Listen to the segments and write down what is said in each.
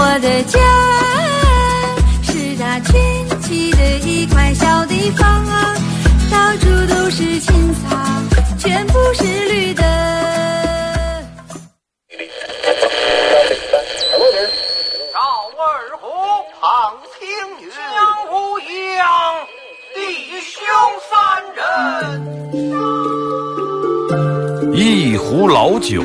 我的家是它圈起的一块小地方啊，到处都是青草，全部是绿的。赵二虎，旁听云，江无恙，弟兄三人。一壶老酒，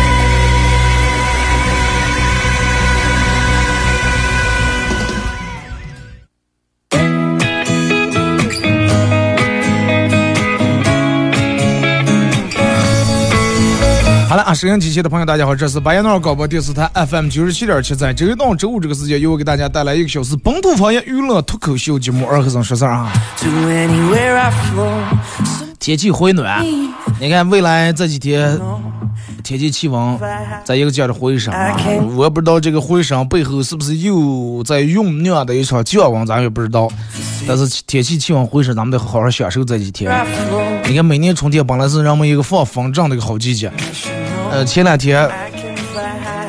好了啊，收音机前的朋友，大家好，这是巴彦淖尔广播电视台 FM 九十七点七，在周一到周五这个时间，由我给大家带来一个小时本土方言娱乐脱口秀节目《二和尚说事儿》啊。天气回暖，你看未来这几天天气气温在一个劲儿的回升啊，我不知道这个回升背后是不是又在酝酿的一场降温，咱也不知道。但是天气气温回升，咱们得好好享受这几天。你看，每年春天本来是人们一个放风筝的一个好季节。呃，前两天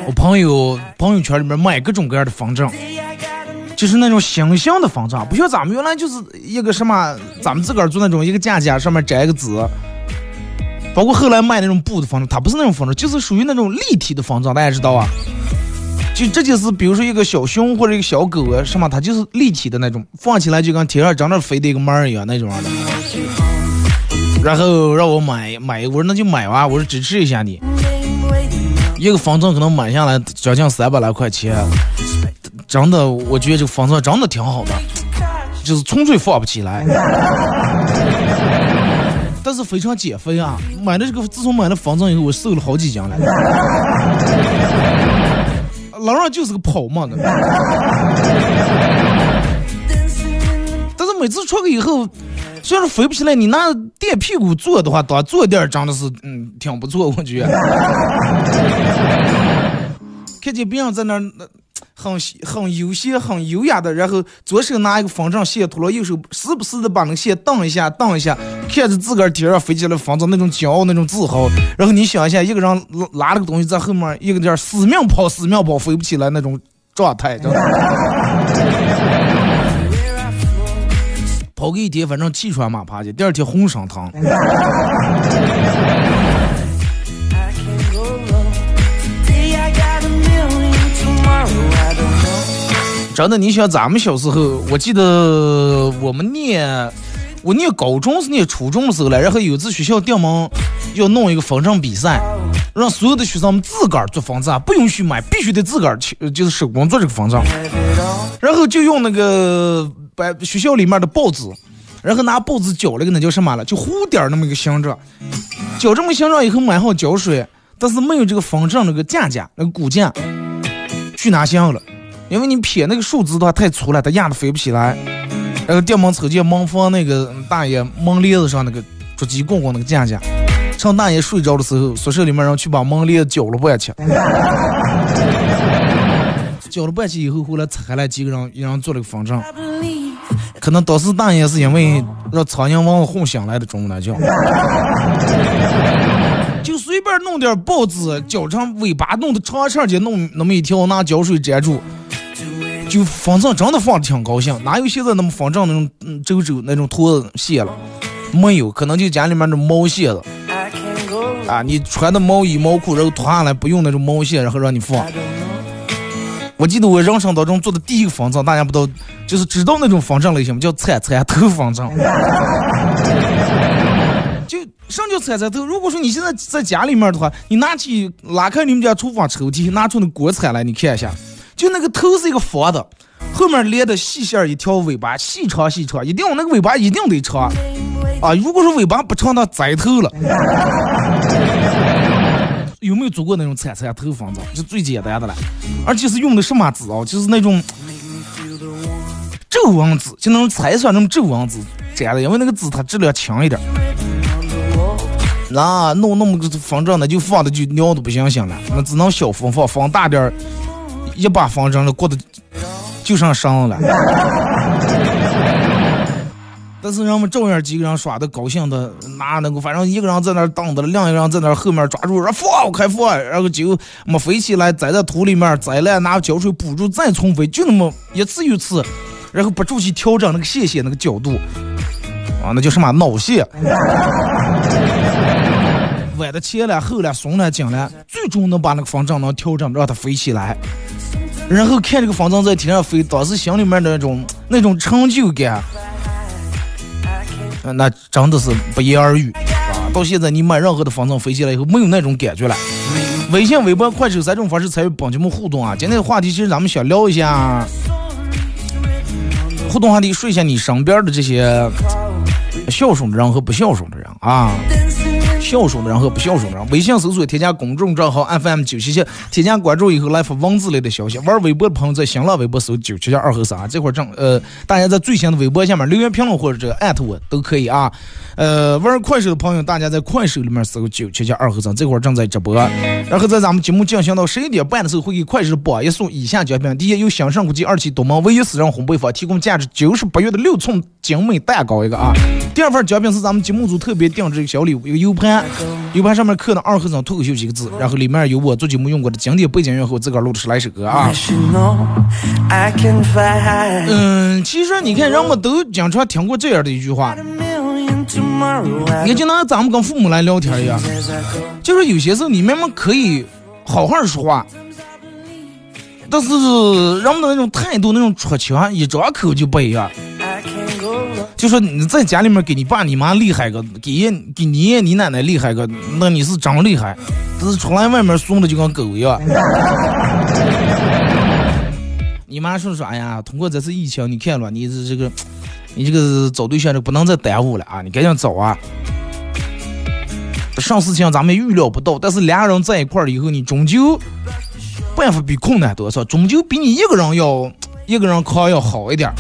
我朋友朋友圈里面卖各种各样的风筝，就是那种形象的风筝，不像咱们原来就是一个什么，咱们自个儿做那种一个架架上面摘个纸，包括后来卖那种布的风筝，它不是那种风筝，就是属于那种立体的风筝，大家知道啊？就这就是比如说一个小熊或者一个小狗啊，什么，它就是立体的那种，放起来就跟天上长着飞的一个猫儿一样那种的。然后让我买买，我说那就买吧，我说支持一下你。一个风筝可能买下来将近三百来块钱，真的，我觉得这个风筝真的挺好的，就是纯粹放不起来，但是非常减肥啊！买了这个，自从买了风筝以后，我瘦了好几斤了。老让就是个跑嘛的，但是每次出去以后，虽然飞不起来，你拿垫屁股坐的话，多坐垫儿真的是嗯挺不错，我觉得。看见别人在那儿那很很悠闲、很优雅的，然后左手拿一个风筝线拖了，右手时不时的把那个线荡一下、荡一下，看着自个儿天上飞起来风筝那种骄傲、那种自豪。然后你想一下，一个人拉拉了个东西在后面，一个劲儿死命跑、死命跑，飞不起来那种状态，知道吧？跑个一天，反正气喘马趴的，第二天浑身疼。真的，你想咱们小时候，我记得我们念，我念高中是念初中的时候了，然后有次学校调门要弄一个风筝比赛，让所有的学生们自个儿做风筝，不允许买，必须得自个儿去，就是手工做这个风筝。然后就用那个把学校里面的报纸，然后拿报纸搅了个那叫什么了，就弧点那么一个形状，搅这么形状以后买好胶水，但是没有这个方正那个架架那个骨架，去哪想了？因为你撇那个树枝的话太粗了，它压的飞不起来。然后电门抽见门房那个大爷门帘子上那个竹鸡棍棍那个架架，趁大爷睡着的时候，宿舍里面人去把门帘搅了半去，搅了半去以后，后来拆开来几个人，一人做了个方正。可能当时大爷是因为让苍蝇蚊子哄醒来的中午那觉，就随便弄点报纸绞成尾巴，弄的长长的，弄那么一条，拿胶水粘住。就反正真的放的挺高兴，哪有现在那么方正那种嗯皱皱那种拖子线了？没有，可能就家里面的毛线子啊，你穿的毛衣毛裤然后脱下来不用那种毛线，然后让你放。我记得我人生当中做的第一个方正，大家不都就是知道那种方正类型吗？叫铲铲头方正。就什么叫铲铲头？如果说你现在在家里面的话，你拿起拉开你们家厨房抽屉，拿出那锅铲来，你看一下。就那个头是一个方的，后面连的细线一条尾巴，细长细长，一定那个尾巴一定得长啊！如果说尾巴不长，那栽头了。有没有做过那种铲铲头方子？就最简单的了，而且是用的什么纸啊？就是那种皱纹纸，就那种彩色那种皱纹纸粘的，因为那个纸它质量强一点。那弄那么个方正的，就放的就尿都不行行了，那只能小放放，放大点儿。一把方正了，过得就剩伤了。但是人们照样几个人耍的高兴的，拿那个反正一个人在那等着，另一个人在那后面抓住，说放开放，然后就没飞起来，栽在土里面，栽了拿胶水补住，再重飞，就那么一次一次，然后不住去调整那个线线那个角度，啊，那叫什么脑线。崴的前了后了松了紧了，最终能把那个方正能调整让它飞起来。然后看这个方正在天上飞，当时心里面的那种那种成就感，那真的是不言而喻啊！到现在你买任何的方正飞起来以后，没有那种感觉了。微信、微博、快手三种方式参与帮节目互动啊！今天的话题其实咱们想聊一下互动话题，说一下你身边的这些孝顺的人和不孝顺的人啊。孝顺的人和不孝顺的人，微信搜索添加公众账号 FM 九七七，添加关注以后来发文字类的消息。玩微博的朋友在新浪微博搜九七七二和三，这块正呃，大家在最新的微博下面留言评论或者这个艾特我都可以啊。呃，玩快手的朋友，大家在快手里面搜九七七二和三，这块正在直播。然后在咱们节目进行到十一点半的时候，会给快手榜一送以下奖品：第一，由享盛国际二期东门唯一私人烘焙坊提供价值九十八元的六寸精美蛋糕一个啊；第二份奖品是咱们节目组特别定制的小礼物，一个 U 盘。U 盘上面刻的“二和尚脱口秀”几个字，然后里面有我做节目用过的经典背景音乐和我自个儿录的十来首歌啊。嗯，其实你看，人们都经常听过这样的一句话，你看就拿咱们跟父母来聊天一样，就是有些时候你明明可以好好说话，但是人们的那种态度、那种出腔，一张口就不一样。就说你在家里面给你爸你妈厉害个，给爷给你爷你奶奶厉害个，那你是真厉害。但是出来外面送的就跟狗一样。你妈说啥呀？通过这次疫情，你看了，你这这个，你这个找对象就不能再耽误了啊！你赶紧找啊！上事情咱们预料不到，但是俩人在一块儿以后，你终究办法比困难多少，终究比你一个人要一个人扛要好一点。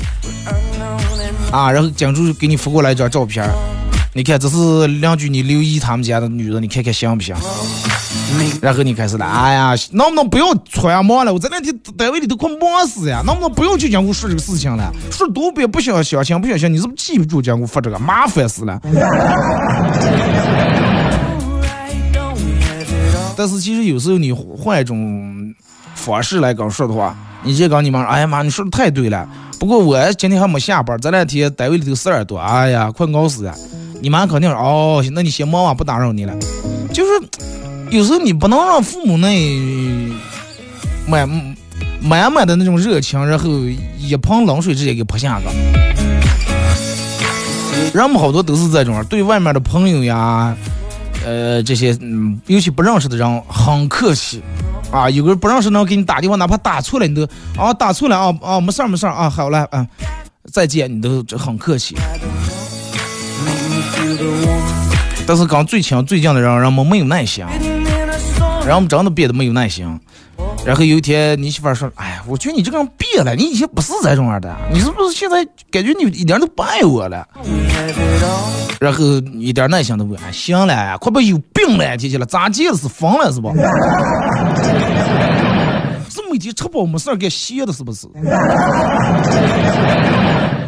啊，然后江主给你发过来一张照片你看这是邻居你刘姨他们家的女人，你看看行不行？然后你开始了，哎呀，能不能不要穿忙了？我这两天单位里都快忙死呀，能不能不要去讲我说这个事情了？说多别不想相信，不相信，你是不是记不住讲我发这个？麻烦死了。但是其实有时候你换一种方式来跟说的话，你这跟你妈，哎呀妈，你说的太对了。不过我今天还没下班，这两天单位里头事儿多，哎呀，快熬死了。你妈肯定说哦，那你先忙吧，不打扰你了。就是有时候你不能让父母那满满满的那种热情，然后一盆冷水直接给泼下个。人们好多都是这种，对外面的朋友呀，呃，这些嗯，尤其不认识的人很客气。啊，有个人不认识能给你打电话，哪怕打错了，你都啊打错了啊啊，没事没事啊，好了啊，再见，你都很客气。但是刚最亲最近的人，人们没有耐心，人们真的变得没有耐心。然后有一天，你媳妇儿说：“哎呀，我觉得你这个人变了，你以前不是这种样的，你是不是现在感觉你一点都不爱我了？”然后一点耐心都不哎，行了，快不有病了，提起了，咋见是疯了是吧？是每天吃饱没事儿给歇的，是不是？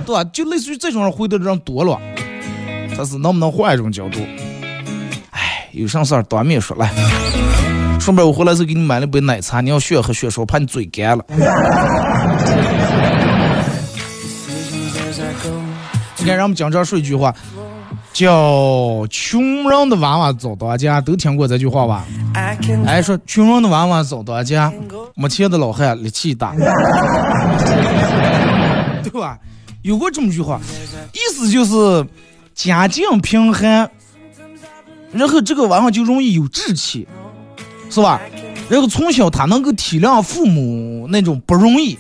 对吧？就类似于这种人回答的人多了，但是能不能换一种角度？哎，有啥事儿当面说来。顺便我回来时候给你买了杯奶茶，你要学喝学说，怕你嘴干了。你看，让我们讲这说一句话，叫“穷人的娃娃早当家”，都听过这句话吧？哎，说穷人的娃娃早当家，没钱的老汉力气大，对吧？有过这么句话，意思就是家境贫寒，然后这个娃娃就容易有志气，是吧？然后从小他能够体谅父母那种不容易。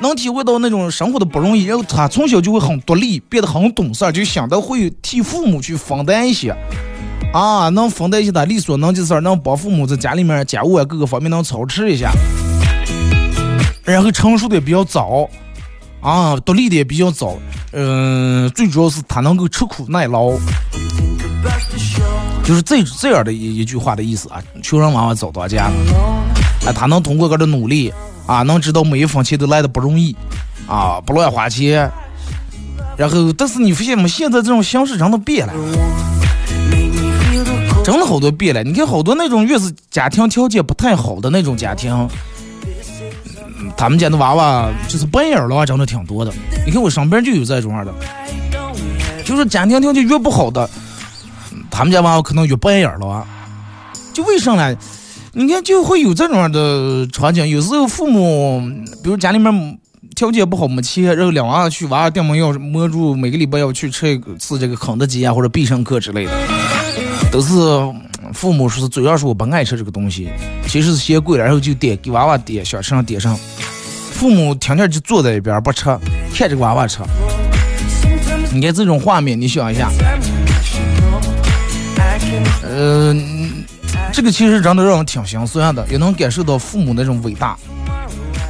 能体会到那种生活的不容易，然后他从小就会很独立，变得很懂事，就想到会替父母去分担一些，啊，能分担一些他力所能及的事儿，能帮父母在家里面家务啊各个方面能操持一下，然后成熟的也比较早，啊，独立的也比较早，嗯，最主要是他能够吃苦耐劳，就是这这样的一一句话的意思啊，穷人娃娃早当家，啊，他能通过个的努力。啊，能知道每一分钱都来的不容易，啊，不乱花钱。然后，但是你发现没？现在这种形式真的变了，真的好多变了。你看，好多那种越是家庭条件不太好的那种家庭，他们家的娃娃就是白眼儿了，真的挺多的。你看我身边就有这种样的，就是家庭条件越不好的，他们家娃娃可能越半眼儿了，就为什么呢？你看，就会有这种的场景。有时候父母，比如家里面条件不好，没钱，然后两娃去娃娃店门要摸住，每个礼拜要去吃一次这个肯德基啊或者必胜客之类的，都是父母是嘴上说我不爱吃这个东西，其实是嫌贵，然后就点给娃娃点，想吃上点上。父母天天就坐在一边不吃，看着娃娃吃。你看这种画面，你想一下，呃。这个其实真的让人挺心酸的，也能感受到父母那种伟大。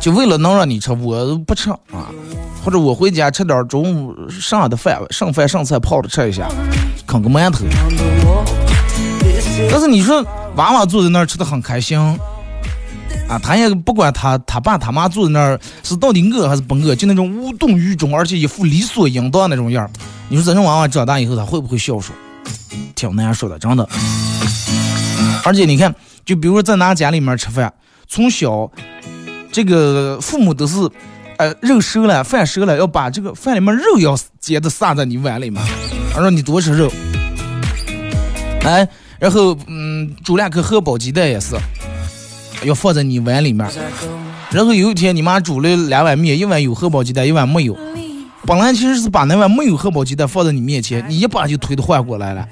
就为了能让你吃，我不吃啊，或者我回家吃点中午剩的饭，剩饭剩菜泡着吃一下，啃个馒头。但是你说娃娃坐在那儿吃的很开心啊，他也不管他他爸他妈坐在那儿是到底饿还是不饿，就那种无动于衷，而且一副理所应当那种样。你说这种娃娃长大以后他会不会孝顺？挺难说的，真的。而且你看，就比如说在哪家里面吃饭，从小这个父母都是，呃，肉熟了，饭熟了，要把这个饭里面肉要接着撒在你碗里面，让你多吃肉。哎，然后嗯，煮两颗荷包鸡蛋也是，要放在你碗里面。然后有一天你妈煮了两碗面，一碗有荷包鸡蛋，一碗没有。本来其实是把那碗没有荷包鸡蛋放在你面前，你一把就推的换过来了，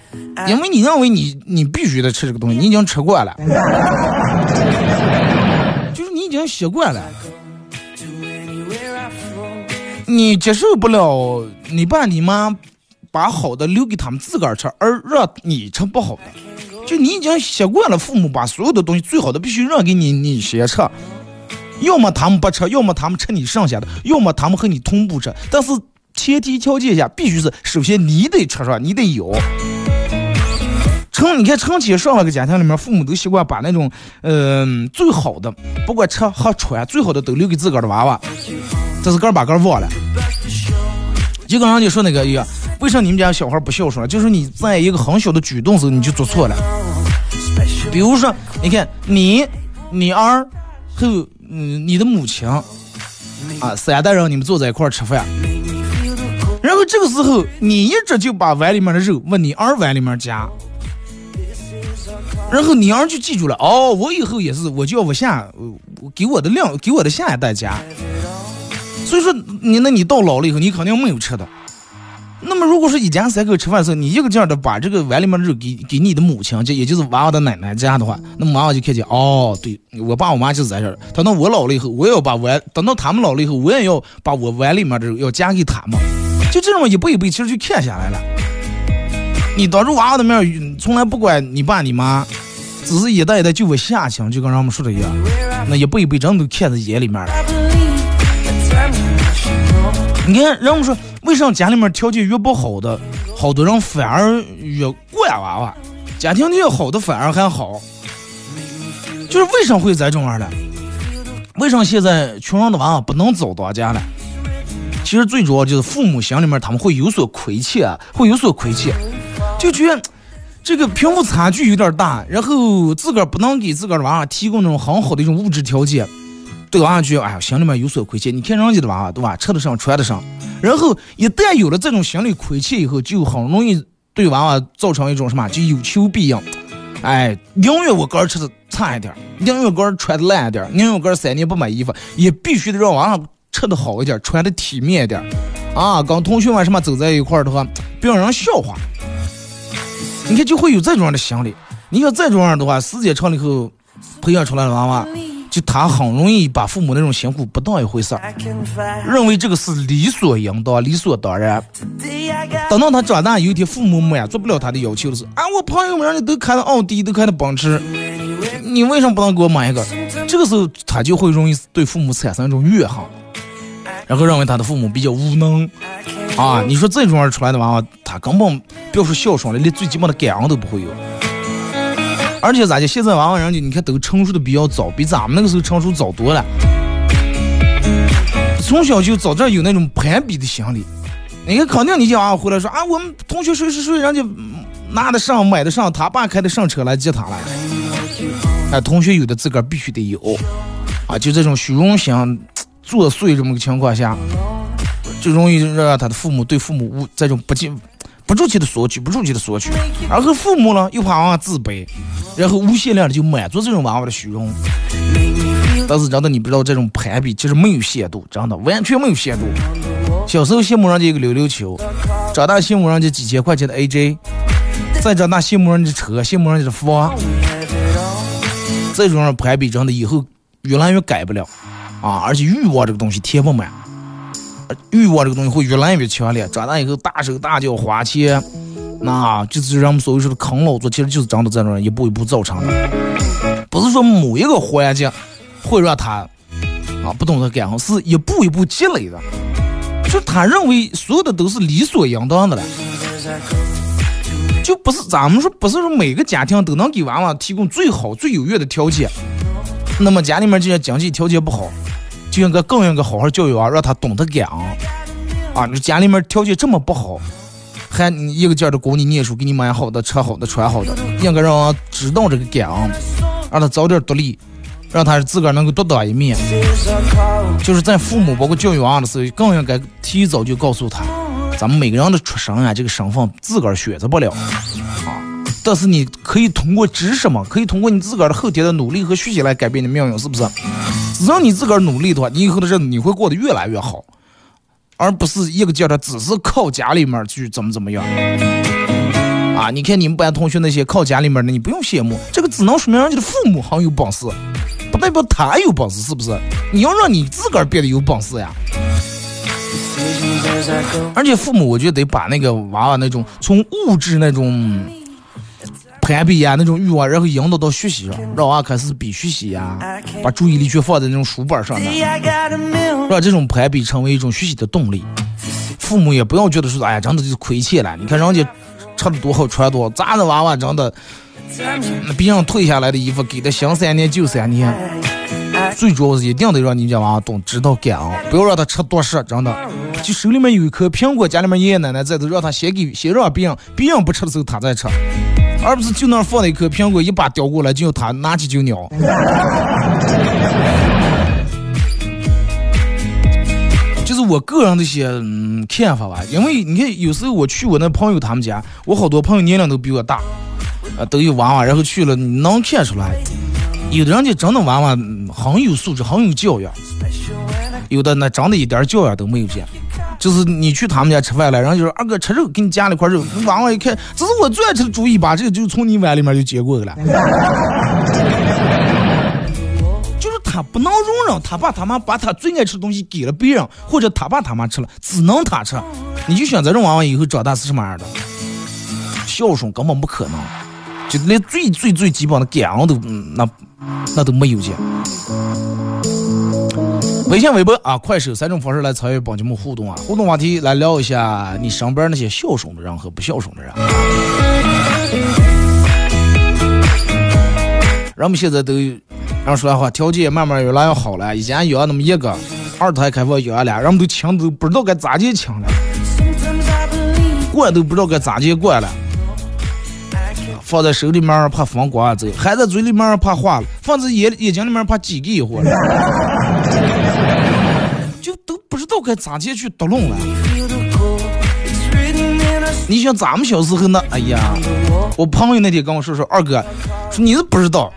因为你认为你你必须得吃这个东西，你已经吃惯了，就是你已经习惯了，你接受不了你爸你妈把好的留给他们自个儿吃，而让你吃不好的，就你已经习惯了父母把所有的东西最好的必须让给你，你先吃。要么他们不吃，要么他们吃你剩下的，要么他们和你同步吃。但是前提条件下，必须是首先你得吃上，你得有。成，你看成天上了个家庭里面，父母都习惯把那种，嗯，最好的，不管吃和穿，最好的都留给自个儿的娃娃。这是个儿把个儿忘了。就跟人家说那个一样，为啥你们家小孩不孝顺？就是你在一个很小的举动时候你就做错了。比如说，你看你，你儿和。嗯，你的母亲啊，三代人你们坐在一块儿吃饭，然后这个时候你一直就把碗里面的肉往你儿碗里面夹，然后你儿就记住了，哦，我以后也是，我就要我下，给我的量，给我的下一代夹。所以说你那你到老了以后，你肯定没有吃的。那么，如果说一家三口吃饭的时候，你一个劲儿的把这个碗里面的肉给给你的母亲，就也就是娃娃的奶奶夹的话，那么娃娃就看见，哦，对我爸我妈就是在这儿。等到我老了以后，我也要把碗，等到他们老了以后，我也要把我碗里面的肉要夹给他们。就这种一步一步，其实就看下来了。你当着娃娃的面，从来不管你爸你妈，只是一代一代就我下情，就跟人们说的一样，那一辈一辈真都看在眼里面了。你看，人们说，为啥家里面条件越不好的，好多人反而越惯娃娃，家庭条件好的反而还好，就是为啥会在这样呢？为啥现在穷人的娃娃不能早当家了？其实最主要就是父母心里面他们会有所亏欠，会有所亏欠，就觉得这个贫富差距有点大，然后自个儿不能给自个儿的娃娃提供那种很好的一种物质条件。对娃娃觉得，哎呀，心里面有所亏欠。你看人家的娃娃，对吧？吃得上，穿得上。然后一旦有了这种心理亏欠以后，就很容易对娃娃造成一种什么，就有求必应。哎，宁愿我哥儿吃的差一点，宁愿哥儿穿的烂一点，宁愿哥儿三年不买衣服，也必须得让娃娃吃的好一点，穿的体面一点。啊，跟同学们什么走在一块的话，别让人笑话。你看，就会有这种样的心理。你看这种样的话，时间长了以后，培养出来的娃娃。就他很容易把父母那种辛苦不当一回事儿，认为这个是理所应当、理所当然。等到他长大有一天，父母满足不了他的要求的时候，啊，我朋友们人家都开的奥迪，都开的奔驰，你为什么不能给我买一个？这个时候他就会容易对父母产生一种怨恨，然后认为他的父母比较无能。啊，你说这种人出来的娃娃，他根本不要说孝顺了，连最基本的感恩都不会有。而且咋的？现在娃娃人家你看都成熟的比较早，比咱们那个时候成熟早多了。从小就早这有那种攀比的心理。你看，肯定你家娃娃回来说啊，我们同学谁谁谁，人家拿得上、买得上，他爸开的上车来接他了。哎，同学有的自个儿必须得有。啊，就这种虚荣心作祟这么个情况下，就容易让他的父母对父母无这种不敬。不住气的索取，不住气的索取，然后父母呢又怕娃娃自卑，然后无限量的就满足这种娃娃的虚荣。但是真的你不知道这种攀比其实没有限度，真的完全没有限度。小时候羡慕人家一个溜溜球，长大羡慕人家几千块钱的 AJ，再长大羡慕人家车，羡慕人家的房。这种人攀比真的以后越来越改不了啊！而且欲望这个东西填不满。欲望这个东西会越来越强烈，长大以后大手大脚花钱，那就是人们所谓说的啃老族，其实就是长的这种一步一步造成的。不是说某一个环境会让他啊不懂得感恩，是一步一步积累的。就他认为所有的都是理所应当的了，就不是咱们说不是说每个家庭都能给娃娃提供最好最优越的条件，那么家里面这些经济条件不好。就应该更应该好好教育娃，让他懂得感恩啊！你家里面条件这么不好，还一个劲儿的供你念书，给你买好的、吃好的、穿好的，应该让知道这个感恩，让他早点独立，让他自个儿能够独当一面。就是在父母包括教育娃的时候，更应该提早就告诉他，咱们每个人的出生啊，这个身份自个儿选择不了啊，但是你可以通过知识嘛，可以通过你自个儿的后天的努力和学习来改变你命运，是不是？只要你自个儿努力的话，你以后的日子你会过得越来越好，而不是一个劲儿的只是靠家里面去怎么怎么样。啊，你看你们班同学那些靠家里面的，你不用羡慕，这个只能说明人家的父母很有本事，不代表他有本事，是不是？你要让你自个儿变得有本事呀。而且父母，我觉得得把那个娃娃那种从物质那种。攀比呀，那种欲望，然后引导到学习上，让娃开始比学习呀，把注意力全放在那种书本上的，让这种攀比成为一种学习的动力。父母也不要觉得说，哎呀，真的就是亏欠了。你看人家吃的多好，穿多，咱的娃娃真的，那别人退下来的衣服给的新三年旧三年。最主要是一定得让你家娃娃懂知道感恩，不要让他吃多食，真的。就手里面有一颗苹果，家里面爷爷奶奶在都，让他先给先让别人，别人不吃的时候他再吃。而不是就那放了一颗苹果，一把叼过来，就他拿起就咬。就是我个人的一些嗯看法吧，因为你看有时候我去我那朋友他们家，我好多朋友年龄都比我大，啊都有娃娃，然后去了能看出来，有的人家真的娃娃很有素质，很有教养，有的那真的一点教养都没有见。就是你去他们家吃饭了，然后就说二哥吃肉，给你夹了一块肉。娃娃一看，这是我最爱吃的猪尾巴，这个就从你碗里面就接过去了。就是他不能容忍他爸他妈把他最爱吃的东西给了别人，或者他爸他妈吃了，只能他吃。你就想这种娃娃以后长大是什么样的？孝顺根本不可能，就连最最最基本的感恩都那那都没有见。微信、微博啊，快手三种方式来参与帮节目互动啊！互动话题来聊一下你身边那些孝顺的人和不孝顺的人。人们现在都，人说来话，条件慢慢越来越好了。以前养那么一个，二胎开放养俩，人们都抢都不知道该咋接亲了，管都不知道该咋接管了。放在手里面怕风刮走，含在嘴里面怕化了，放在眼眼睛里面怕挤给一会儿，道该咋接去捣弄了。你想咱们小时候呢？哎呀，我朋友那天跟我说说，二哥，说你是不知道。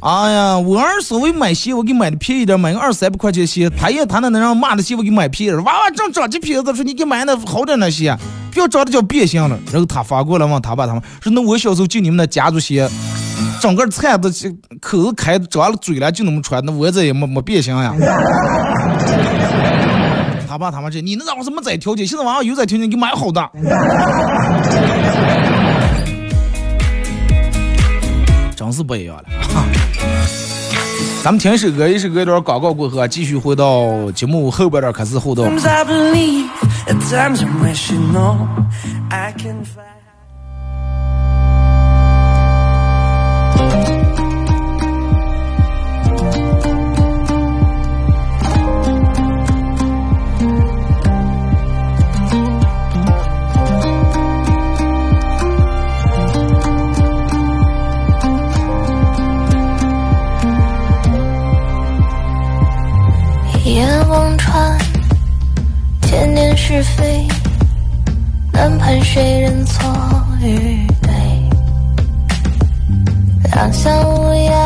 哎呀，我儿所谓买鞋，我给买的便宜点，买个二三百块钱鞋，他也他那能让骂的鞋，我给买便宜娃娃正长起皮子，说你给买那好点那鞋，不要长得叫变形了。然后他发过来问他爸他们说，那我小时候就你们那家族鞋，整个菜都口子开张了嘴了，就那么穿，那我这也没没变形呀。他爸他妈这，你那咋回事？没在条件，现在娃娃有在条件，给买好的。真是不一样了。咱们听一首歌，一首歌一段广告过后，继续回到节目后边段开始互动。是非，难判谁人错与对。两相无言，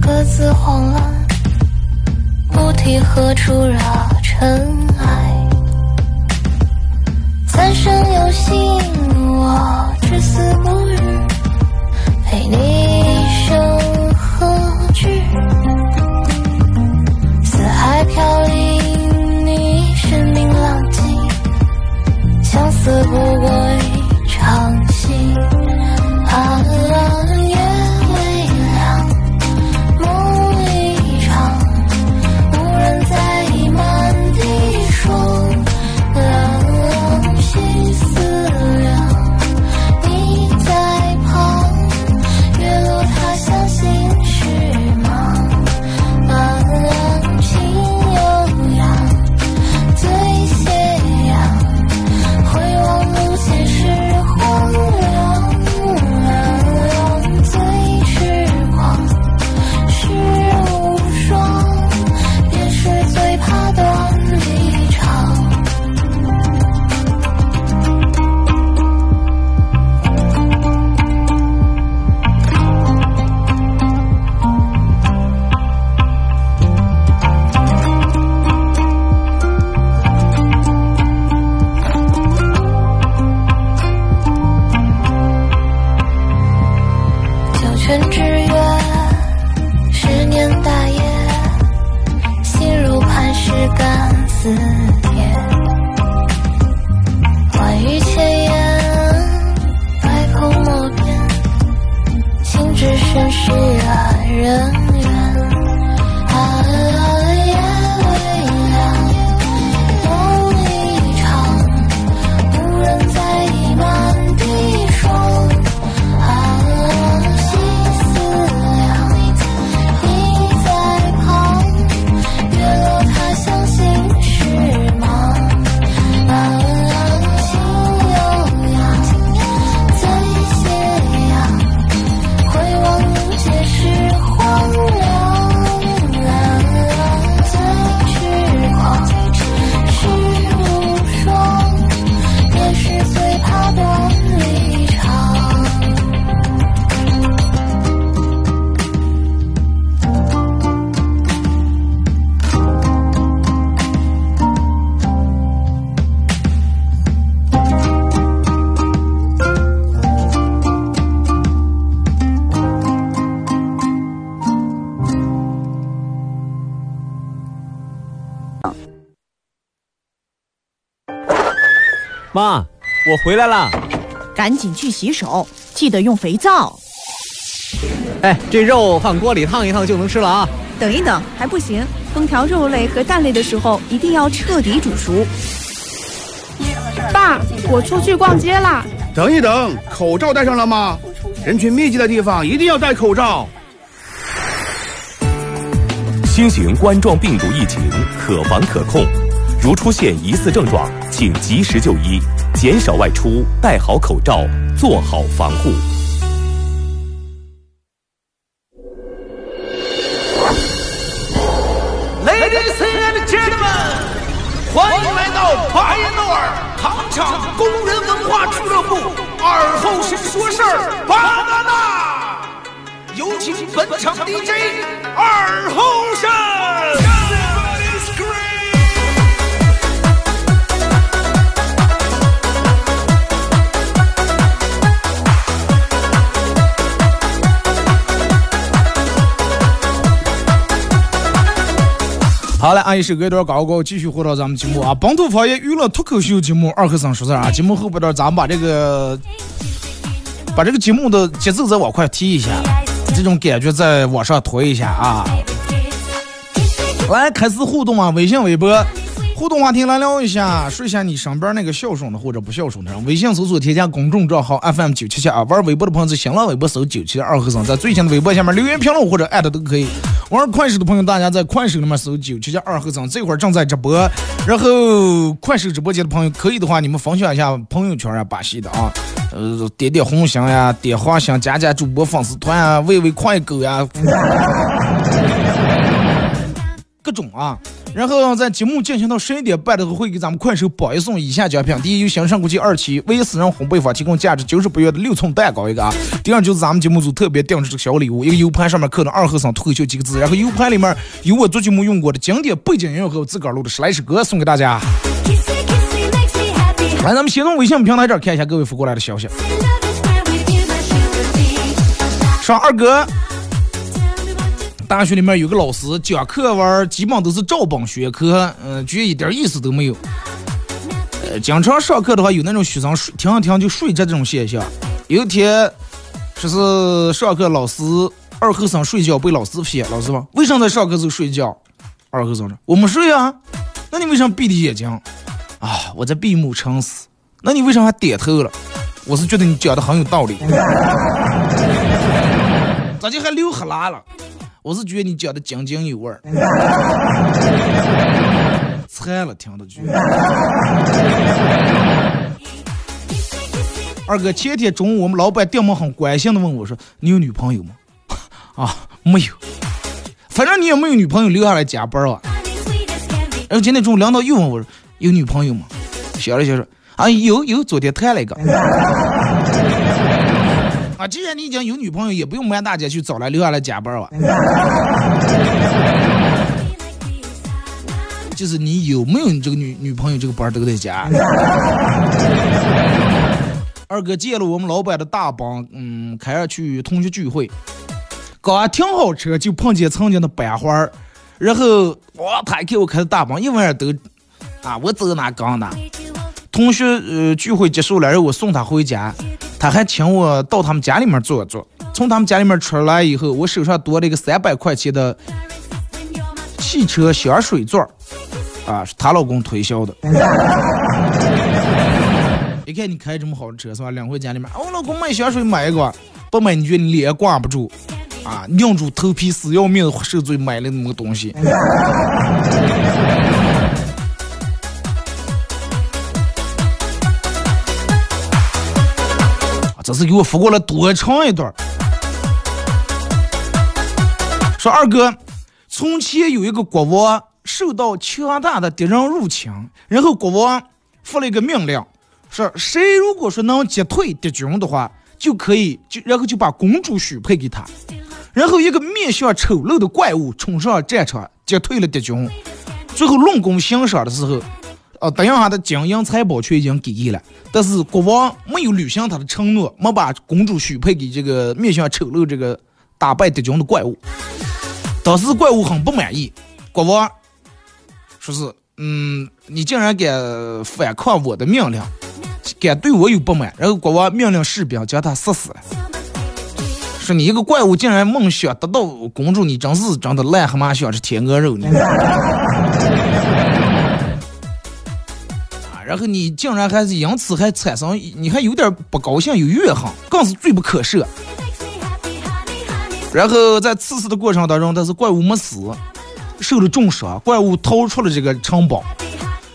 各自慌乱，不提何处惹尘埃。三生有幸，我至死不渝，妈，我回来了。赶紧去洗手，记得用肥皂。哎，这肉放锅里烫一烫就能吃了啊！等一等，还不行，烹调肉类和蛋类的时候一定要彻底煮熟。爸，我出去逛街啦。等一等，口罩戴上了吗？人群密集的地方一定要戴口罩。新型冠状病毒疫情可防可控，如出现疑似症状，请及时就医，减少外出，戴好口罩，做好防护。Ladies and gentlemen，欢迎来到巴彦淖尔糖厂工人文化俱乐部二后生说事儿巴娜娜，有请本场 DJ 二后生。好了，阿姨是隔一段高高继续回到咱们节目啊，本土方言娱乐脱口秀节目二和尚说事儿啊，节目后半段咱们把这个把这个节目的节奏再往快提一下，这种感觉再往上推一下啊。来，开始互动啊，微信、微博。互动话题来聊一下，说一下你身边那个孝顺的或者不孝顺的人。微信搜索添加公众账号 FM 九七七啊，玩微博的朋友在新浪微博搜九七二和尚，在最新的微博下面留言评论或者艾特都可以。玩快手的朋友，大家在快手里面搜九七七二和尚，这会儿正在直播。然后快手直播间的朋友，可以的话你们分享一下朋友圈啊，把戏的啊，呃，点点红心呀，点花心，加加主播粉丝团啊，喂喂快狗呀，各种啊。然后在节目进行到十一点半的时候，会给咱们快手榜一送以下奖品：第一，由新上国际二期为私人烘焙坊提供价值九十八元的六寸蛋糕一个啊；第二，就是咱们节目组特别定制的小礼物，一个 U 盘上面刻的“二和尚脱口秀”几个字，然后 U 盘里面有我做节目用过的经典背景音乐和我自个儿录的十来首歌送给大家。来，咱们先从微信平台这儿看一下各位发过来的消息。上二哥。大学里面有个老师讲课文，基本都是照本宣科，嗯，觉得一点意思都没有。呃，经常上课的话，有那种学生睡听一听就睡着这种现象。有一天，说是上课老师二和尚睡觉被老师批，老师问为什么在上课时候睡觉？二和尚说我没睡啊。那你为什么闭着眼睛？啊，我在闭目沉思。那你为什么还点头了？我是觉得你讲的很有道理。咋就还流哈喇了？我是觉得你讲的津津有味儿，惨了，听得去。二哥，前天中午我们老板电话很关心的问我说：“你有女朋友吗？”啊，没有。反正你也没有女朋友，留下来加班啊。然后今天中午领导又问我说：“有女朋友吗？”想了想说：“啊，有有，昨天谈了一个。”啊，既然你已经有女朋友，也不用瞒大姐去找来，留下来加班吧。就是你有没有你这个女女朋友这个班都得加。二哥借了我们老板的大帮，嗯，开着去同学聚会，刚停好车就碰见曾经的班花儿然后哇，他给我开的大帮，一晚上都啊，我走哪刚哪。同学呃聚会结束了，然后我送他回家。他还请我到他们家里面坐坐。从他们家里面出来以后，我手上多了一个三百块钱的汽车香水钻啊，是她老公推销的。你看你开这么好的车是吧？领回家里面，我老公买香水买一个，不买你觉得你脸挂不住啊？硬住头皮死要命受罪买了那么个东西。这是给我发过来多长一段？说二哥，从前有一个国王受到强大的敌人入侵，然后国王发了一个命令，说谁如果说能击退敌军的话，就可以就然后就把公主许配给他。然后一个面相丑陋的怪物冲上战场，击退了敌军。最后论功行赏的时候。哦，等一下，的金银财宝却已经给了，但是国王没有履行他的承诺，没把公主许配给这个面相丑陋、这个打败敌军的怪物。当时怪物很不满意，国王说是：“嗯，你竟然敢反抗我的命令！”敢对我有不满，然后国王命令士兵将他杀死了。说你一个怪物竟然梦想得到公主，你真是真的癞蛤蟆想吃天鹅肉呢！然后你竟然还是因此还产生，你还有点不高兴，有怨恨，更是罪不可赦。然后在刺死的过程当中，但是怪物没死，受了重伤，怪物逃出了这个城堡，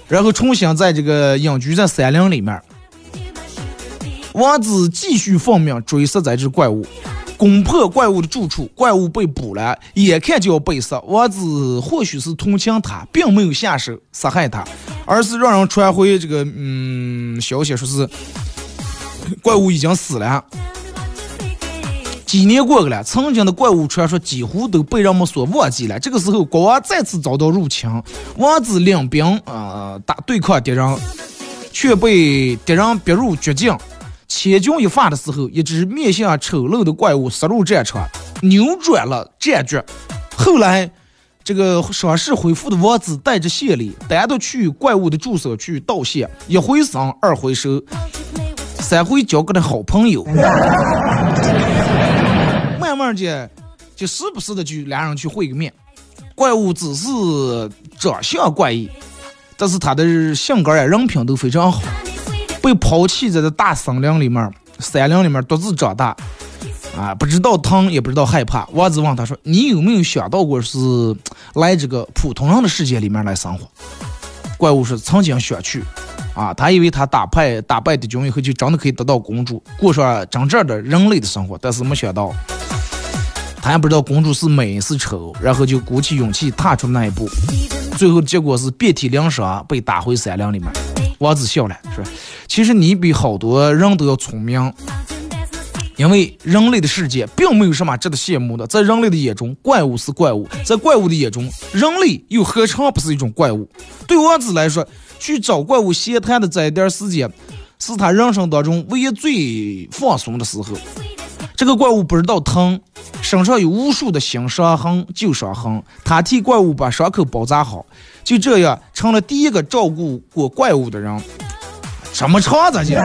然后重新在这个隐居在山林里面。王子继续奉命追杀这只怪物。攻破怪物的住处，怪物被捕了，眼看就要被杀。王子或许是同情他，并没有下手杀害他，而是让人传回这个嗯消息，说是怪物已经死了。几年过去了，曾经的怪物传说几乎都被人们所忘记了。这个时候，国王再次遭到入侵，王子领兵啊打对抗敌人，却被敌人逼入绝境。千钧一发的时候，一只面相丑陋的怪物杀入战场，扭转了战局。后来，这个伤势恢复的王子带着谢礼，单独去怪物的住所去道谢，一回生，二回熟，三回交给了好朋友。慢慢的，就时不时的就俩人去会个面。怪物只是长相怪异，但是他的性格呀、人品都非常好。被抛弃在这大森林里面，山林里面独自长大，啊，不知道疼也不知道害怕。王子问他说：“你有没有想到过是来这个普通人的世界里面来生活？”怪物说：“曾经想去，啊，他以为他打败打败敌军以后就真的可以得到公主，过上真正的人类的生活，但是没想到，他也不知道公主是美是丑，然后就鼓起勇气踏出那一步，最后结果是遍体鳞伤，被打回山林里面。”王子笑了，说：“其实你比好多人都要聪明，因为人类的世界并没有什么值得羡慕的。在人类的眼中，怪物是怪物；在怪物的眼中，人类又何尝不是一种怪物？对王子来说，去找怪物闲谈的这一点时间，是他人生当中唯一最放松的时候。这个怪物不知道疼，身上有无数的新伤痕、旧伤痕，他替怪物把伤口包扎好。”就这样成了第一个照顾过怪物的人。什么长子去？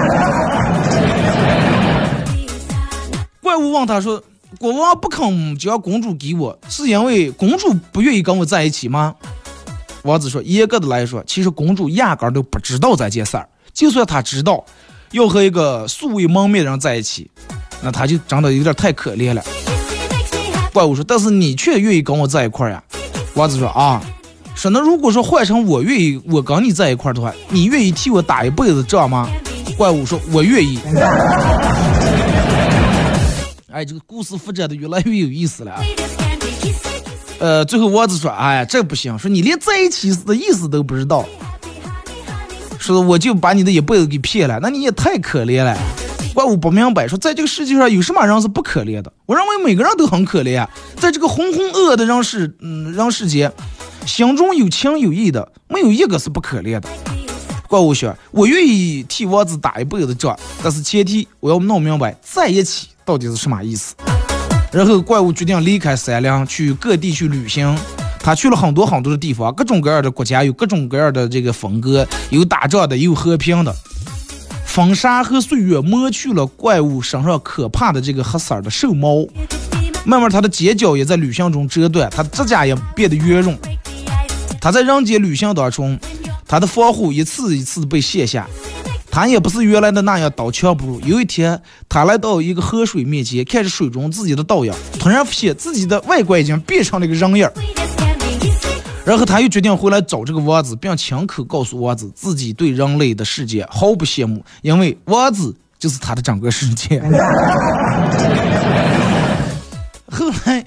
怪物问他说：“国王不肯将公主给我，是因为公主不愿意跟我在一起吗？”王子说：“严格的来说，其实公主压根都不知道这件事儿。就算她知道要和一个素未谋面的人在一起，那她就长得有点太可怜了。”怪物说：“但是你却愿意跟我在一块呀？”王子说：“啊。”说那如果说换成我愿意，我跟你在一块儿的话，你愿意替我打一辈子仗吗？怪物说：“我愿意。”哎，这个故事发展的越来越有意思了。呃，最后王子说：“哎呀，这不行，说你连在一起的意思都不知道，说我就把你的一辈子给骗了，那你也太可怜了。”怪物不明白，说在这个世界上有什么人是不可怜的？我认为每个人都很可怜，在这个浑浑噩噩的人世，嗯，人世间。心中有情有义的，没有一个是不可怜的。怪物说：“我愿意替王子打一辈子仗，但是前提我要弄明白在一起到底是什么意思。”然后怪物决定离开山林，去各地去旅行。他去了很多很多的地方，各种各样的国家，有各种各样的这个风格，有打仗的，有和平的。风沙和岁月磨去了怪物身上可怕的这个黑色的兽毛，慢慢他的尖角也在旅行中折断，他的指甲也变得圆润。他在人间旅行当中，他的防护一次一次被卸下，他也不是原来的那样刀枪不入。有一天，他来到一个河水面前，看着水中自己的倒影，突然发现自己的外观已经变成了一个人影。然后他又决定回来找这个王子，并亲口告诉王子自己对人类的世界毫不羡慕，因为王子就是他的整个世界。后来，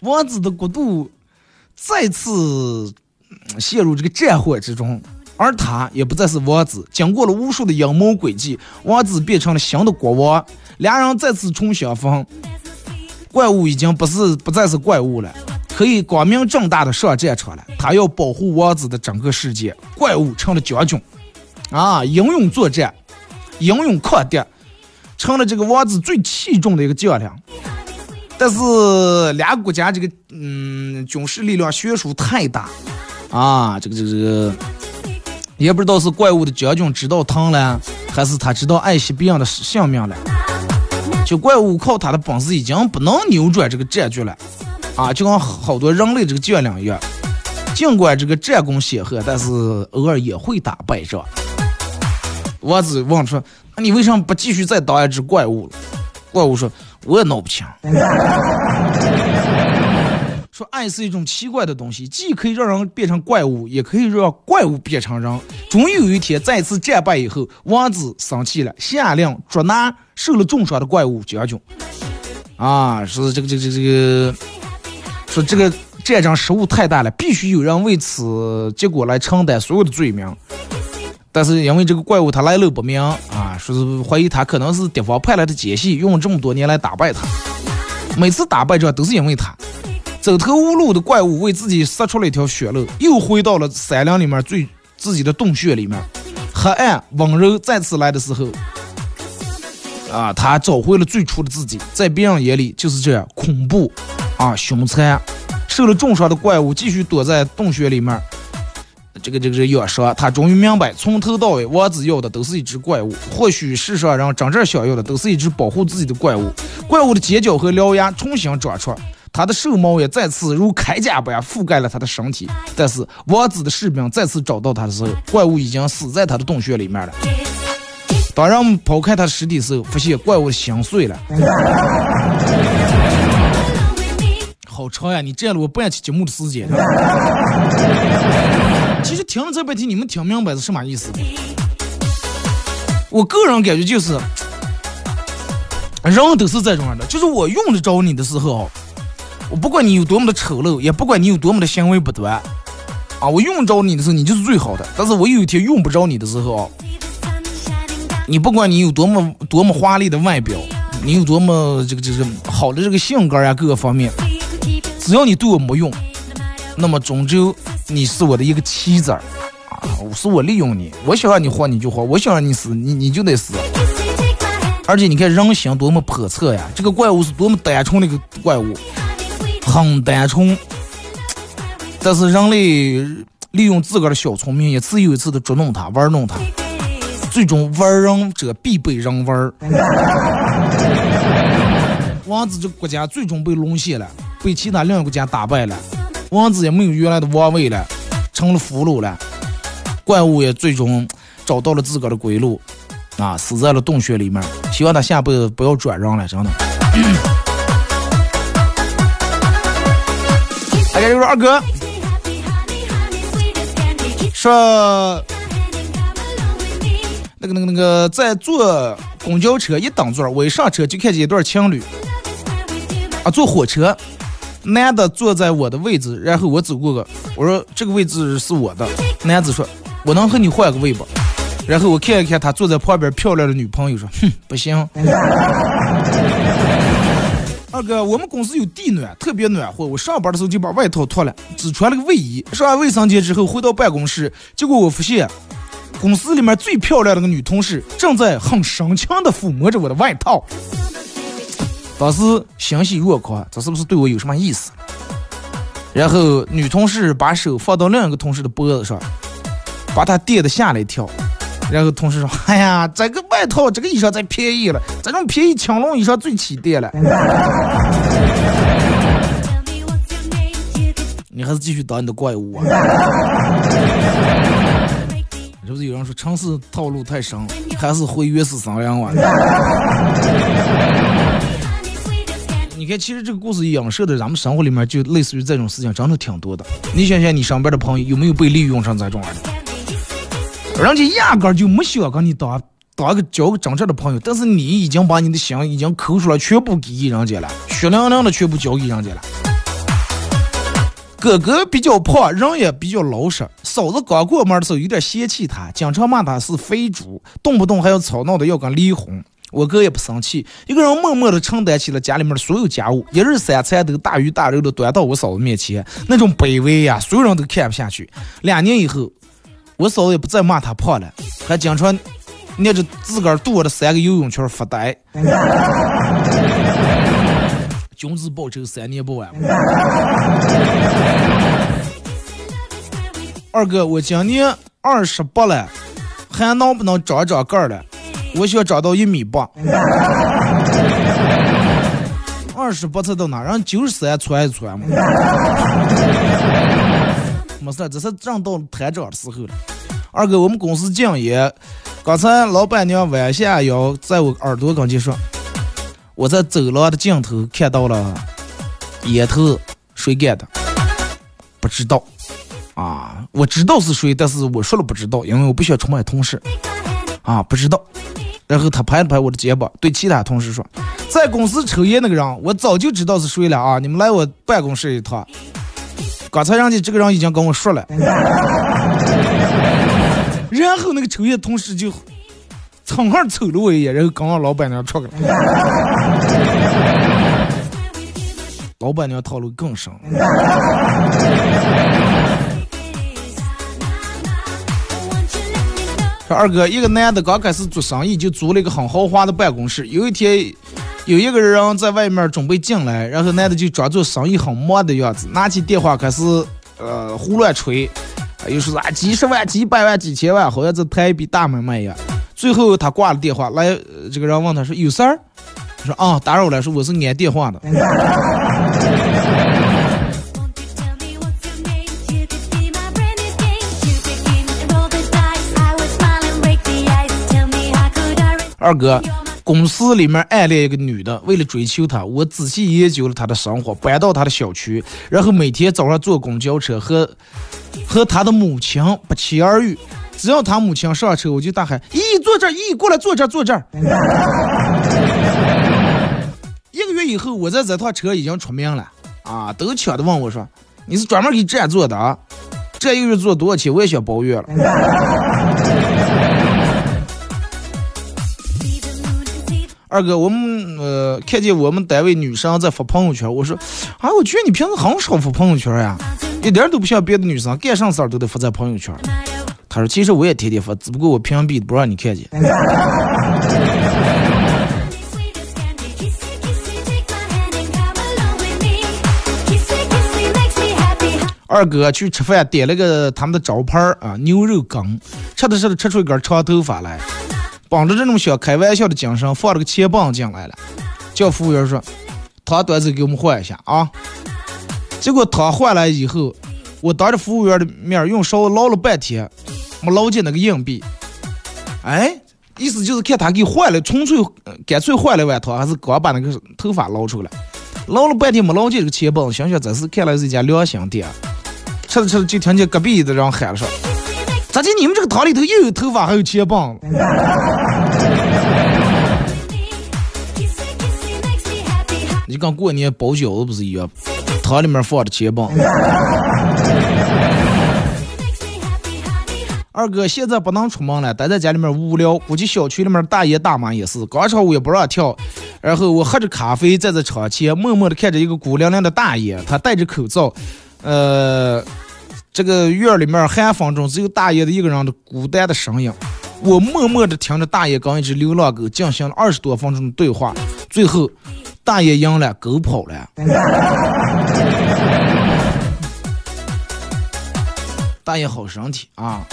王子的国度再次。陷入这个战火之中，而他也不再是王子。经过了无数的阴谋诡计，王子变成了新的国王。两人再次重相逢，怪物已经不是不再是怪物了，可以光明正大的上战场了。他要保护王子的整个世界。怪物成了将军，啊，英勇作战，英勇抗敌，成了这个王子最器重的一个将领。但是俩国家这个嗯军事力量悬殊太大。啊，这个这个这个，也不知道是怪物的将军知道疼了，还是他知道爱惜别人的性命了？就怪物靠他的本事已经不能扭转这个战局了，啊，就跟好多人类这个将领一样，尽管这个战功显赫，但是偶尔也会打败仗。王子问说：“那你为什么不继续再当一只怪物了？”怪物说：“我也闹不清。”说爱是一种奇怪的东西，既可以让人变成怪物，也可以让怪物变成人。终于有一天，再次战败以后，王子生气了，下令捉拿受了重伤的怪物将军。啊，说这个这个这个，说这个战争失误太大了，必须有人为此结果来承担所有的罪名。但是因为这个怪物他来路不明啊，说是怀疑他可能是敌方派来的奸细，用了这么多年来打败他。每次打败仗都是因为他。走投无路的怪物为自己杀出了一条血路，又回到了山林里面最自己的洞穴里面。黑暗温柔再次来的时候，啊，他找回了最初的自己，在别人眼里就是这样恐怖，啊，凶残。受了重伤的怪物继续躲在洞穴里面，这个这个这养伤。他终于明白，从头到尾，王子要的都是一只怪物。或许世上人真正想要的都是一只保护自己的怪物。怪物的尖角和獠牙重新长出。他的兽毛也再次如铠甲般覆盖了他的身体，但是王子的士兵再次找到他的时候，怪物已经死在他的洞穴里面了。当人们剖开他的尸体时候，发现怪物心碎了。好长呀！你占了我半期节目的时间。其实听了这半天，你们听明白是什么意思？我个人感觉就是，人都是这种样的，就是我用得着你的时候。我不管你有多么的丑陋，也不管你有多么的行为不端，啊，我用着你的时候，你就是最好的。但是我有一天用不着你的时候，你不管你有多么多么华丽的外表，你有多么这个这个好的这个性格呀，各个方面，只要你对我没用，那么终究你是我的一个棋子儿，啊，是我利用你，我想让你活你就活，我想让你死你你就得死。而且你看人心多么叵测呀，这个怪物是多么单纯的一个怪物。很单纯，但是人类利用自个儿的小聪明，一次又一次的捉弄他、玩弄他，最终玩人者必被人玩。王子这个国家最终被沦陷了，被其他另一个国家打败了，王子也没有原来的王位了，成了俘虏了。怪物也最终找到了自个儿的归路，啊，死在了洞穴里面。希望他下辈子不要转让了，真的。大家就说二哥。说那个那个那个在坐公交车一等座，我一上车就看见一对情侣。啊，坐火车，男的坐在我的位置，然后我走过去，我说这个位置是我的，男子说我能和你换个位不？然后我看一看他坐在旁边漂亮的女朋友，说哼不行。二哥，我们公司有地暖，特别暖和。我上班的时候就把外套脱了，只穿了个卫衣。上完卫生间之后，回到办公室，结果我发现，公司里面最漂亮的个女同事正在很深情的抚摸着我的外套。当时欣喜若狂，这是不是对我有什么意思？然后女同事把手放到另一个同事的脖子上，把他电的吓了一跳。然后同事说：“哎呀，这个外套，这个衣裳再便宜了，这种便宜青龙衣裳最起电了。”你还是继续当你的怪物啊！是不是有人说城市套路太深，还是回原始森林玩？你看，其实这个故事影射的咱们生活里面，就类似于这种事情，真的挺多的。你想想，你身边的朋友有没有被利用上这种玩的？人家压根儿就没想跟你当当个交个真正的朋友，但是你已经把你的心已经抠出来，全部给人家了，血淋淋的全部交给人家了。哥哥比较胖，人也比较老实。嫂子刚过门的时候有点嫌弃他，经常骂他是肥猪，动不动还要吵闹的要跟离婚。我哥也不生气，一个人默默的承担起了家里面的所有家务，一日三餐都大鱼大肉的端到我嫂子面前，那种卑微呀，所有人都看不下去。两年以后。我嫂子也不再骂他胖了，还经常捏着自个儿肚的三个游泳圈发呆。君子报仇，三年不晚。二哥，我今年二十八了，还能不能长长个儿了？我想长到一米八。二十八才到哪？人九十三窜一窜嘛。没事，这是正到摊长的时候了。二哥，我们公司敬业，刚才老板娘弯下腰在我耳朵跟前说，我在走廊的尽头看到了烟头谁干的？不知道。啊，我知道是谁，但是我说了不知道，因为我不想出卖同事。啊，不知道。然后他拍了拍我的肩膀，对其他同事说：“在公司抽烟那个人，我早就知道是谁了啊！你们来我办公室一趟。刚才人家这个人已经跟我说了。然后那个抽烟同事就蹭哈瞅了我一眼，然后跟我老板娘出去了。老板娘套路更深。说二哥，一个男的刚开始做生意就租了一个很豪华的办公室。有一天，有一个人在外面准备进来，然后男的就装作生意很忙的样子，拿起电话开始呃胡乱吹，又说啊几十万、几百万、几千万，好像在谈一笔大买卖一样。最后他挂了电话，来这个人问他说有事儿？他说啊，打扰了，说我是按电话的。二哥，公司里面暗恋一个女的，为了追求她，我仔细研究了她的生活，搬到她的小区，然后每天早上坐公交车和和她的母亲不期而遇。只要她母亲上车，我就大喊：“咦，坐这儿！咦，过来坐这儿，坐这儿！” 一个月以后，我在这趟车已经出名了啊，都抢着问我说：“你是专门给这样做的啊？这一个月做多少钱？我也想包月了。”二哥，我们呃看见我们单位女生在发朋友圈，我说，啊，我觉得你平时很少发朋友圈呀，一点都不像别的女生，干啥事儿都得发在朋友圈。他说，其实我也天天发，只不过我屏蔽不让你看见。二哥去吃饭，点了个他们的招牌啊牛肉羹，吃的是吃出一根长头发来。帮着这种想开玩笑的精神，放了个钱棒进来了，叫服务员说：“汤端子给我们换一下啊。”结果汤换来以后，我当着服务员的面用勺捞了半天，没捞进那个硬币。哎，意思就是看他给换了，纯粹干脆换了碗汤，还是刚把那个头发捞出来？捞了半天没捞进这个钱棒，想想这是看来是一家良心店。吃着吃着就听见隔壁的人喊了说。咋的？你们这个汤里头又有头发，还有钱棒？你跟过年包饺子不是一样？汤里面放的钱棒。二哥现在不能出门了，待在家里面无聊。估计小区里面大爷大妈也是，广场舞也不让跳。然后我喝着咖啡，站在窗前，默默的看着一个孤零零的大爷，他戴着口罩，呃。这个院儿里面寒风中只有大爷的一个人的孤单的声音，我默默的听着大爷跟一只流浪狗进行了二十多分钟的对话，最后大爷赢了，狗跑了。大爷好身体啊！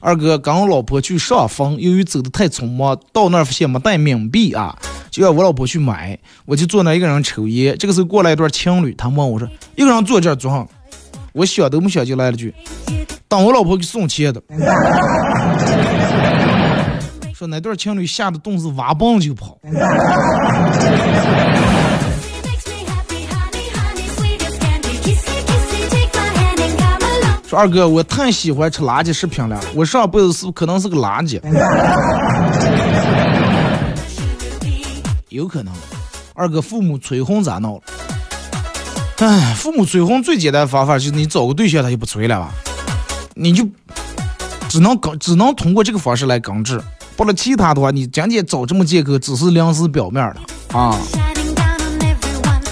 二哥跟我老婆去上坟，由于走的太匆忙，到那儿发现没带冥币啊，就要我老婆去买，我就坐那一个人抽烟。这个时候过来一对情侣，他问我说：“一个人坐这儿做啥。”我想都没想就来了句：“当我老婆给送钱的。”说那对情侣吓得顿时挖蚌就跑。说二哥，我太喜欢吃垃圾食品了，我上辈子是不可能是个垃圾？有可能。二哥，父母催婚咋闹了？哎，父母催婚最简单的方法就是你找个对象，他就不催了吧？你就只能根，只能通过这个方式来根治。不了其他的话，你今天找这么借口，只是临时表面的啊。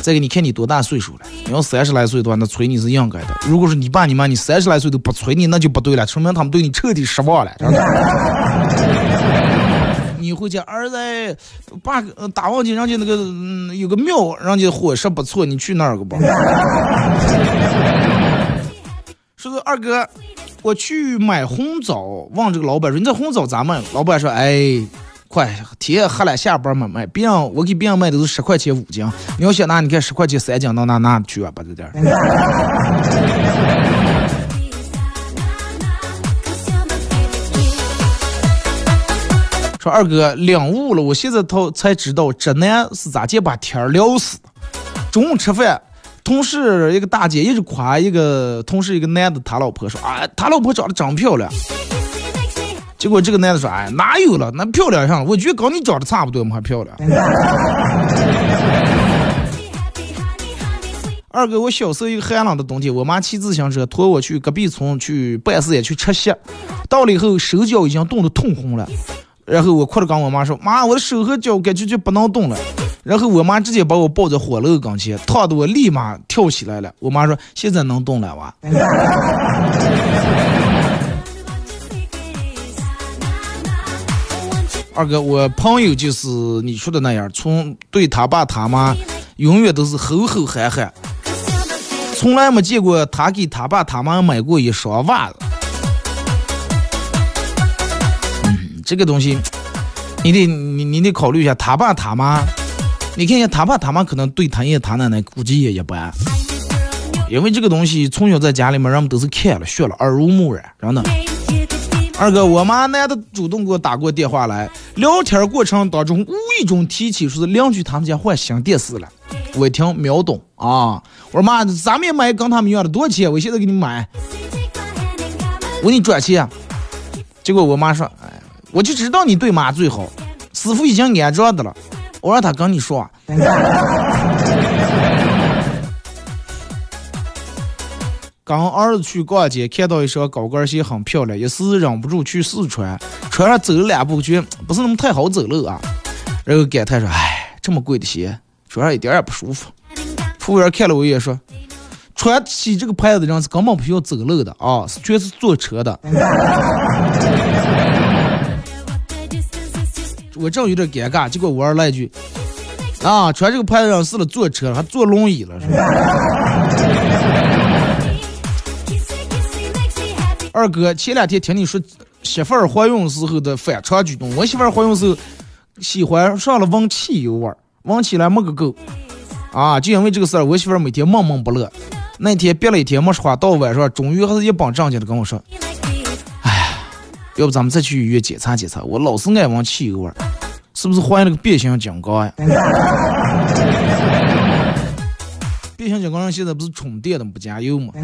再给你看你多大岁数了？你要三十来岁的话，那催你是应该的。如果说你爸你妈你三十来岁都不催你，那就不对了，说明他们对你彻底失望了。你回家，儿子，爸，大王街人家那个嗯有个庙，人家伙食不错，你去那儿个吧。说是二哥，我去买红枣，问这个老板说：“你这红枣咋卖？”老板说：“哎，快，天黑了，下班嘛卖。别人我给别人卖都是十块钱五斤，你要想拿，你看十块钱三斤，到哪哪去啊？把这点。” 说二哥领悟了，我现在头才知道直男是咋介把天儿聊死的。中午吃饭，同事一个大姐一直夸一个同事一个男的，他老婆说啊，他老婆长得真漂亮。结果这个男的说，哎，哪有了，那漂亮上了，我觉得跟你长得差不多嘛，还漂亮。二哥，我小时候一个寒冷的冬天，我妈骑自行车拖我去隔壁村去办事也去吃席，到了以后手脚已经冻得通红了。然后我哭着跟我妈说：“妈，我的手和脚感觉就不能动了。”然后我妈直接把我抱在火炉跟前，烫得我立马跳起来了。我妈说：“现在能动了哇？” 二哥，我朋友就是你说的那样，从对他爸他妈永远都是吼吼喊喊，从来没见过他给他爸他妈买过一双袜子。这个东西，你得你你得考虑一下他爸他妈，你看一下他爸他妈可能对他爷他奶奶估计也一般，因为这个东西从小在家里面人们都是看了学了耳濡目染，真的。二哥，我妈男的主动给我打过电话来，聊天过程当中无意中提起说是邻居他们家换新电视了，我一听秒懂啊，我说妈，咱们也买跟他们一样的，多少钱？我现在给你买，我给你转钱。结果我妈说，哎。我就知道你对妈最好，师傅已经安装的了，我让他跟你说。刚儿子去逛街，看到一双高跟鞋很漂亮，一时忍不住去试穿，穿上走了两步，觉不是那么太好走路啊。然后感叹说：“哎，这么贵的鞋，穿上一点也不舒服。”服务员看了我一眼说：“穿起这个牌子的人是根本不需要走路的啊，是全是坐车的。” 我正有点尴尬，结果我儿来一句：“啊，穿这个牌子上是了坐车，还坐轮椅了。”是吧？二哥，前两天听你说媳妇儿怀孕时候的反常举动，我媳妇儿怀孕时候喜欢上了闻汽油味儿，闻起来没个够。啊，就因为这个事儿，我媳妇儿每天闷闷不乐。那天憋了一天没说话，到晚上终于还是一本正经的跟我说。要不咱们再去医院检查检查？我老是爱闻汽油味儿，是不是换了个变形金刚呀？变形金刚上现在不是充电的不加油吗？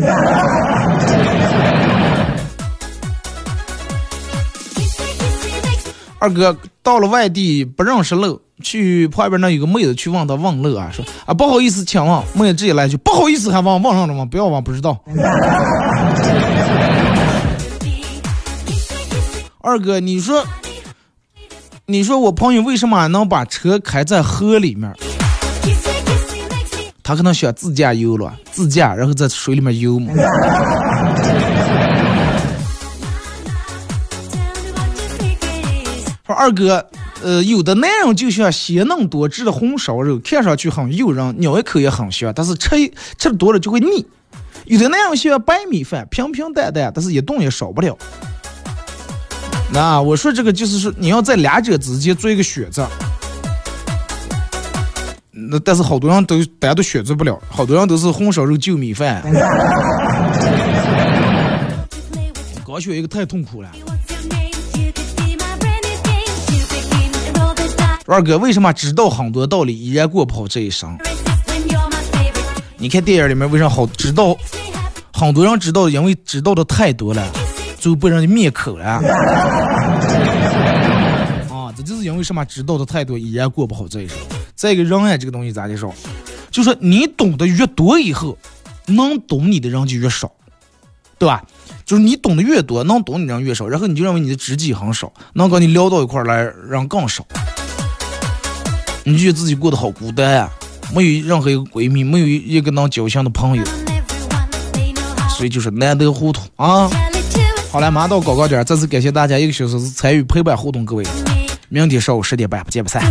二哥到了外地不认识路，去旁边那有个妹子去问他问路啊，说啊不好意思，请问妹子直接来句不好意思还问问上了吗？不要问不知道。二哥，你说，你说我朋友为什么能把车开在河里面？他可能想自驾游了，自驾然后在水里面游嘛。说二哥，呃，有的男人就像鲜嫩多汁的红烧肉，看上去很诱人，咬一口也很香，但是吃吃多了就会腻。有的男人喜欢白米饭，平平淡淡，但是一顿也少不了。那我说这个就是说，你要在两者之间做一个选择。那但是好多人都大家都选择不了，好多人都是红烧肉就米饭。刚选一个太痛苦了。二哥，为什么知道很多道理依然过不好这一生？你看电影里面为啥好知道？很多人知道，因为知道的太多了。就被人家灭口了啊！这就是因为什么？知道的太多，依然过不好这一生。再一个，人爱这个东西咋的说？就说你懂得越多以后，能懂你的人就越少，对吧？就是你懂得越多，能懂你的人越少，然后你就认为你的知己很少，能跟你聊到一块来人更少，你就觉得自己过得好孤单啊，没有任何一个闺蜜，没有一个能交心的朋友，所以就是难得糊涂啊。好了，马上到广告点，再次感谢大家一个小时参与陪伴互动，各位，明天上午十点半不见不散。